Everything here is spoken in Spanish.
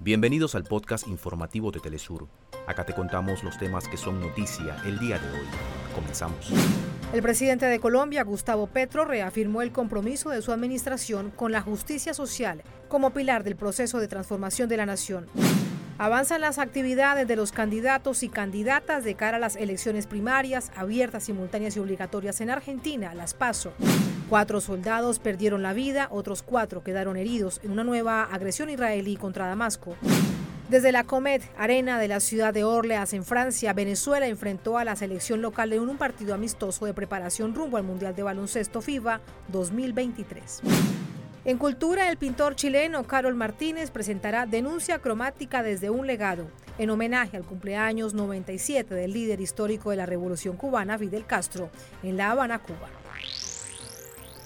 Bienvenidos al podcast informativo de Telesur. Acá te contamos los temas que son noticia el día de hoy. Comenzamos. El presidente de Colombia, Gustavo Petro, reafirmó el compromiso de su administración con la justicia social como pilar del proceso de transformación de la nación. Avanzan las actividades de los candidatos y candidatas de cara a las elecciones primarias, abiertas, simultáneas y obligatorias en Argentina, las PASO. Cuatro soldados perdieron la vida, otros cuatro quedaron heridos en una nueva agresión israelí contra Damasco. Desde la Comet Arena de la ciudad de Orleans, en Francia, Venezuela enfrentó a la selección local en un partido amistoso de preparación rumbo al Mundial de Baloncesto FIBA 2023. En Cultura, el pintor chileno Carol Martínez presentará Denuncia cromática desde un legado, en homenaje al cumpleaños 97 del líder histórico de la Revolución cubana, Fidel Castro, en La Habana, Cuba.